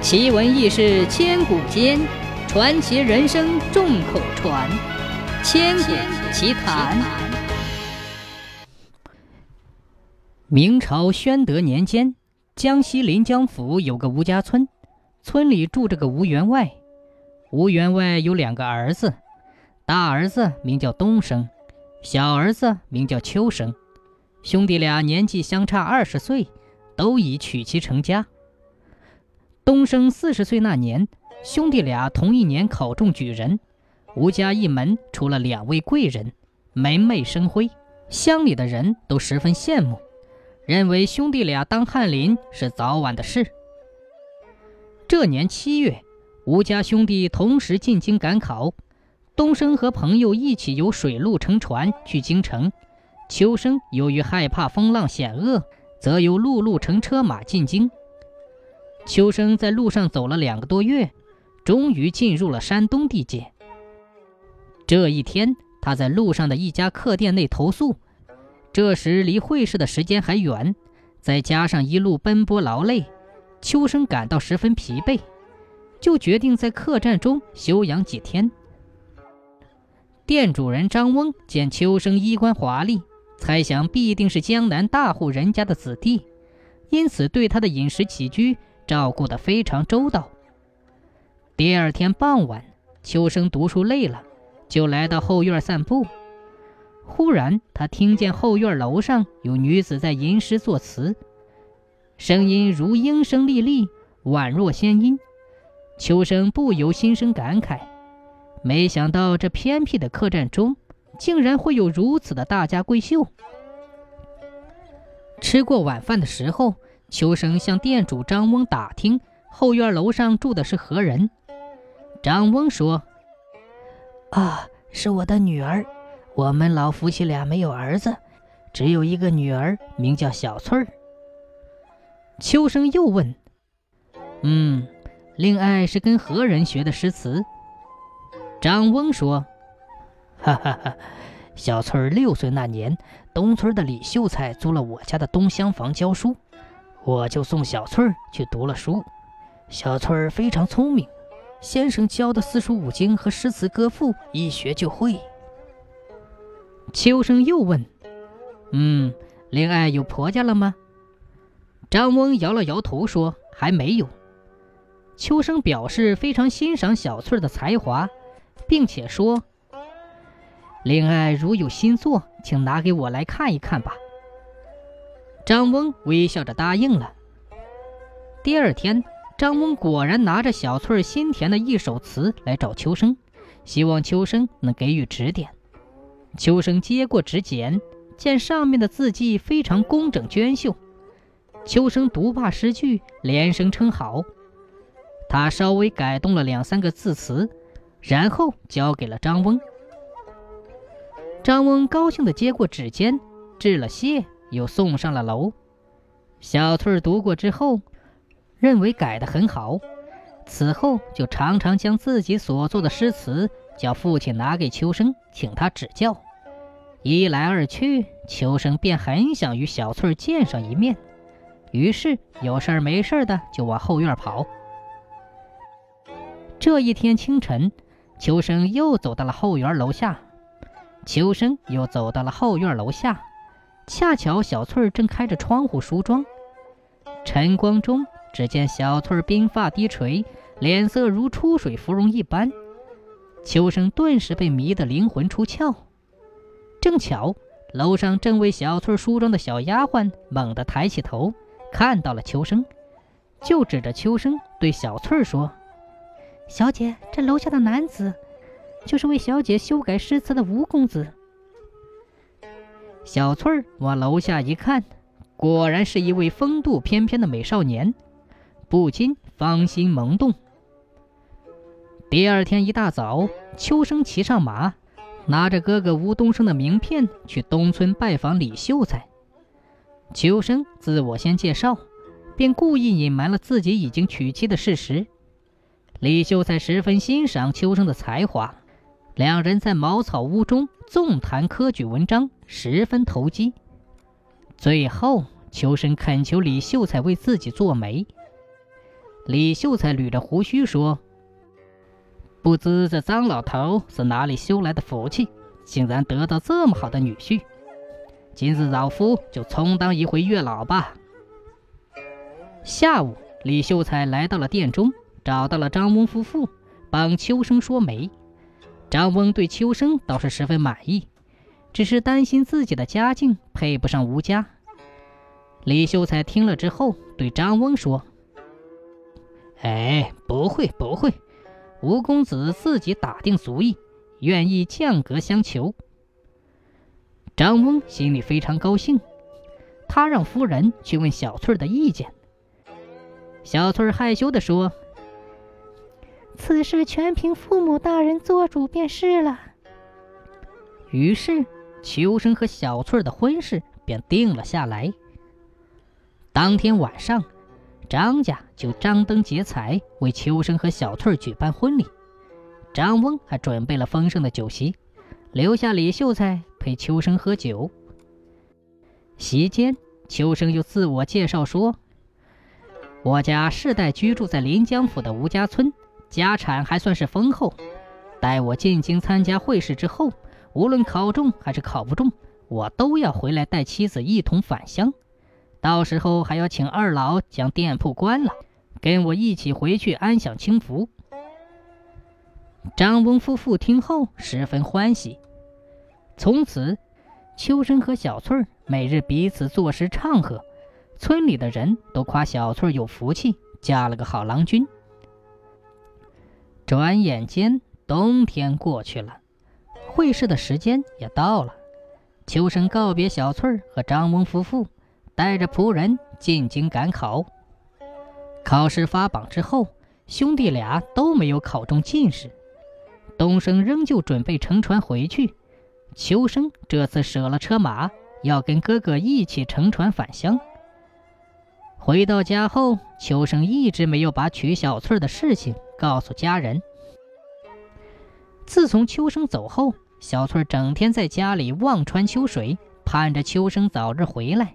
奇闻异事千古间，传奇人生众口传。千古奇谈。明朝宣德年间，江西临江府有个吴家村，村里住着个吴员外。吴员外有两个儿子，大儿子名叫东升，小儿子名叫秋生。兄弟俩年纪相差二十岁，都已娶妻成家。东升四十岁那年，兄弟俩同一年考中举人，吴家一门出了两位贵人，门楣生辉，乡里的人都十分羡慕，认为兄弟俩当翰林是早晚的事。这年七月，吴家兄弟同时进京赶考，东升和朋友一起由水路乘船去京城，秋生由于害怕风浪险恶，则由陆路乘车马进京。秋生在路上走了两个多月，终于进入了山东地界。这一天，他在路上的一家客店内投宿。这时离会试的时间还远，再加上一路奔波劳累，秋生感到十分疲惫，就决定在客栈中休养几天。店主人张翁见秋生衣冠华丽，猜想必定是江南大户人家的子弟，因此对他的饮食起居。照顾得非常周到。第二天傍晚，秋生读书累了，就来到后院散步。忽然，他听见后院楼上有女子在吟诗作词，声音如莺声沥沥，宛若仙音。秋生不由心生感慨：没想到这偏僻的客栈中，竟然会有如此的大家闺秀。吃过晚饭的时候。秋生向店主张翁打听后院楼上住的是何人。张翁说：“啊，是我的女儿。我们老夫妻俩没有儿子，只有一个女儿，名叫小翠儿。”秋生又问：“嗯，令爱是跟何人学的诗词？”张翁说：“哈哈哈，小翠儿六岁那年，东村的李秀才租了我家的东厢房教书。”我就送小翠儿去读了书，小翠儿非常聪明，先生教的四书五经和诗词歌赋一学就会。秋生又问：“嗯，令爱有婆家了吗？”张翁摇了摇头说：“还没有。”秋生表示非常欣赏小翠儿的才华，并且说：“令爱如有新作，请拿给我来看一看吧。”张翁微笑着答应了。第二天，张翁果然拿着小翠儿新填的一首词来找秋生，希望秋生能给予指点。秋生接过纸简，见上面的字迹非常工整娟秀。秋生读罢诗句，连声称好。他稍微改动了两三个字词，然后交给了张翁。张翁高兴地接过纸笺，致了谢。又送上了楼。小翠儿读过之后，认为改得很好。此后就常常将自己所作的诗词叫父亲拿给秋生，请他指教。一来二去，秋生便很想与小翠儿见上一面，于是有事儿没事儿的就往后院跑。这一天清晨，秋生又走到了后院楼下，秋生又走到了后院楼下。恰巧小翠儿正开着窗户梳妆，晨光中，只见小翠儿鬓发低垂，脸色如出水芙蓉一般。秋生顿时被迷得灵魂出窍。正巧楼上正为小翠儿梳妆的小丫鬟猛地抬起头，看到了秋生，就指着秋生对小翠儿说：“小姐，这楼下的男子，就是为小姐修改诗词的吴公子。”小翠儿往楼下一看，果然是一位风度翩翩的美少年，不禁芳心萌动。第二天一大早，秋生骑上马，拿着哥哥吴东升的名片去东村拜访李秀才。秋生自我先介绍，便故意隐瞒了自己已经娶妻的事实。李秀才十分欣赏秋生的才华。两人在茅草屋中纵谈科举文章，十分投机。最后，秋生恳求李秀才为自己做媒。李秀才捋着胡须说：“不知这张老头是哪里修来的福气，竟然得到这么好的女婿。今日老夫就充当一回月老吧。”下午，李秀才来到了店中，找到了张翁夫妇，帮秋生说媒。张翁对秋生倒是十分满意，只是担心自己的家境配不上吴家。李秀才听了之后，对张翁说。哎，不会不会，吴公子自己打定主意，愿意降格相求。张翁心里非常高兴，他让夫人去问小翠儿的意见。小翠儿害羞地说：“此事全凭父母大人做主便是了。”于是，秋生和小翠儿的婚事便定了下来。当天晚上。张家就张灯结彩，为秋生和小翠举办婚礼。张翁还准备了丰盛的酒席，留下李秀才陪秋生喝酒。席间，秋生又自我介绍说：“我家世代居住在临江府的吴家村，家产还算是丰厚。待我进京参加会试之后，无论考中还是考不中，我都要回来带妻子一同返乡。”到时候还要请二老将店铺关了，跟我一起回去安享清福。张翁夫妇听后十分欢喜。从此，秋生和小翠儿每日彼此作诗唱和，村里的人都夸小翠儿有福气，嫁了个好郎君。转眼间，冬天过去了，会试的时间也到了。秋生告别小翠儿和张翁夫妇。带着仆人进京赶考，考试发榜之后，兄弟俩都没有考中进士。东升仍旧准备乘船回去，秋生这次舍了车马，要跟哥哥一起乘船返乡。回到家后，秋生一直没有把娶小翠的事情告诉家人。自从秋生走后，小翠整天在家里望穿秋水，盼着秋生早日回来。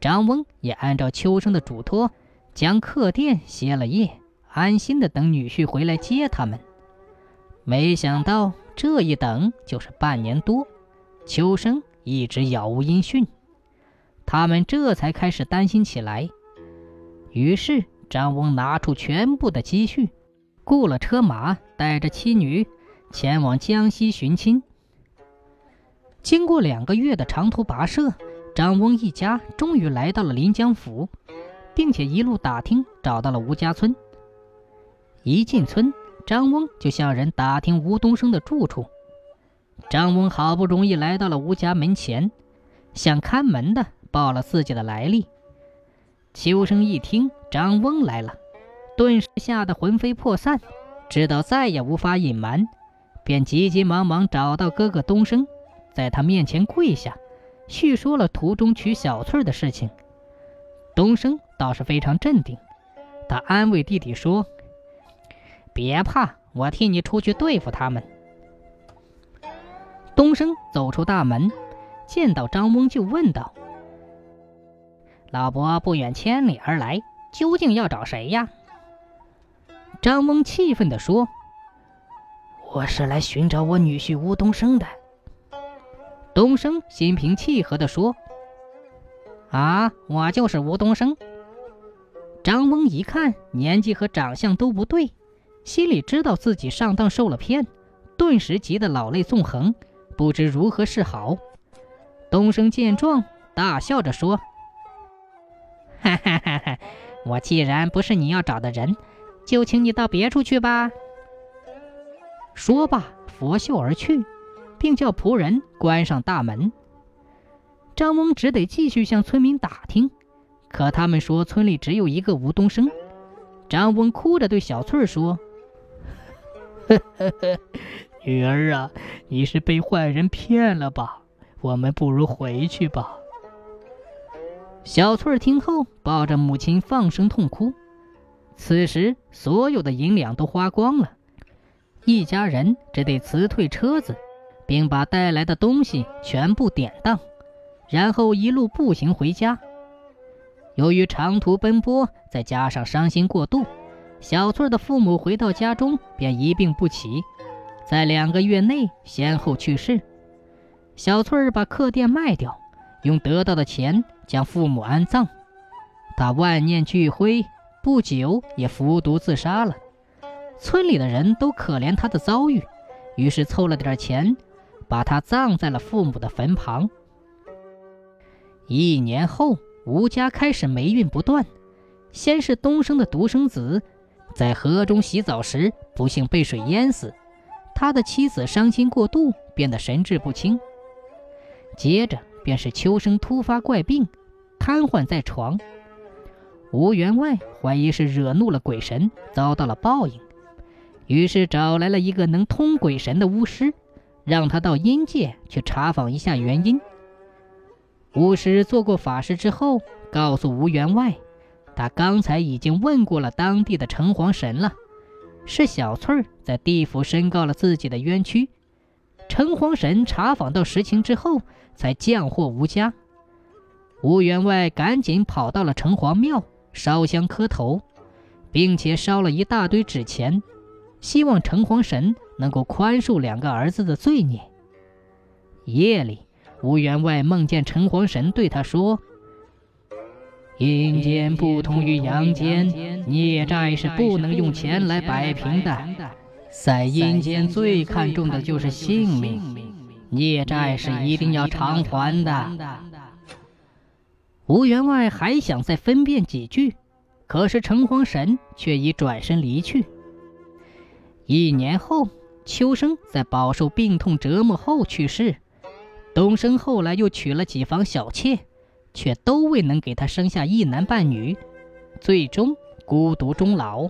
张翁也按照秋生的嘱托，将客店歇了业，安心的等女婿回来接他们。没想到这一等就是半年多，秋生一直杳无音讯，他们这才开始担心起来。于是张翁拿出全部的积蓄，雇了车马，带着妻女前往江西寻亲。经过两个月的长途跋涉。张翁一家终于来到了临江府，并且一路打听找到了吴家村。一进村，张翁就向人打听吴东升的住处。张翁好不容易来到了吴家门前，向看门的报了自己的来历。秋生一听张翁来了，顿时吓得魂飞魄散，知道再也无法隐瞒，便急急忙忙找到哥哥东升，在他面前跪下。叙说了途中娶小翠的事情，东升倒是非常镇定，他安慰弟弟说：“别怕，我替你出去对付他们。”东升走出大门，见到张翁就问道：“老伯不远千里而来，究竟要找谁呀？”张翁气愤地说：“我是来寻找我女婿吴东升的。”东升心平气和地说：“啊，我就是吴东升。”张翁一看年纪和长相都不对，心里知道自己上当受了骗，顿时急得老泪纵横，不知如何是好。东升见状，大笑着说：“哈哈哈哈！我既然不是你要找的人，就请你到别处去吧。”说罢，拂袖而去。并叫仆人关上大门。张翁只得继续向村民打听，可他们说村里只有一个吴东升。张翁哭着对小翠说：“呵呵呵，女儿啊，你是被坏人骗了吧？我们不如回去吧。”小翠儿听后，抱着母亲放声痛哭。此时，所有的银两都花光了，一家人只得辞退车子。并把带来的东西全部典当，然后一路步行回家。由于长途奔波，再加上伤心过度，小翠儿的父母回到家中便一病不起，在两个月内先后去世。小翠儿把客店卖掉，用得到的钱将父母安葬。他万念俱灰，不久也服毒自杀了。村里的人都可怜他的遭遇，于是凑了点钱，把他葬在了父母的坟旁。一年后，吴家开始霉运不断。先是东升的独生子，在河中洗澡时不幸被水淹死，他的妻子伤心过度，变得神志不清。接着便是秋生突发怪病，瘫痪在床。吴员外怀疑是惹怒了鬼神，遭到了报应，于是找来了一个能通鬼神的巫师，让他到阴界去查访一下原因。巫师做过法事之后，告诉吴员外。他刚才已经问过了当地的城隍神了，是小翠儿在地府申告了自己的冤屈。城隍神查访到实情之后，才降祸吴家。吴员外赶紧跑到了城隍庙烧香磕头，并且烧了一大堆纸钱，希望城隍神能够宽恕两个儿子的罪孽。夜里，吴员外梦见城隍神对他说。阴间不同于阳间，孽债是不能用钱来摆平的。在阴间最看重的就是性命，孽债是一定要偿还的。吴员外还想再分辨几句，可是城隍神却已转身离去。一年后，秋生在饱受病痛折磨后去世，东升后来又娶了几房小妾。却都未能给他生下一男半女，最终孤独终老。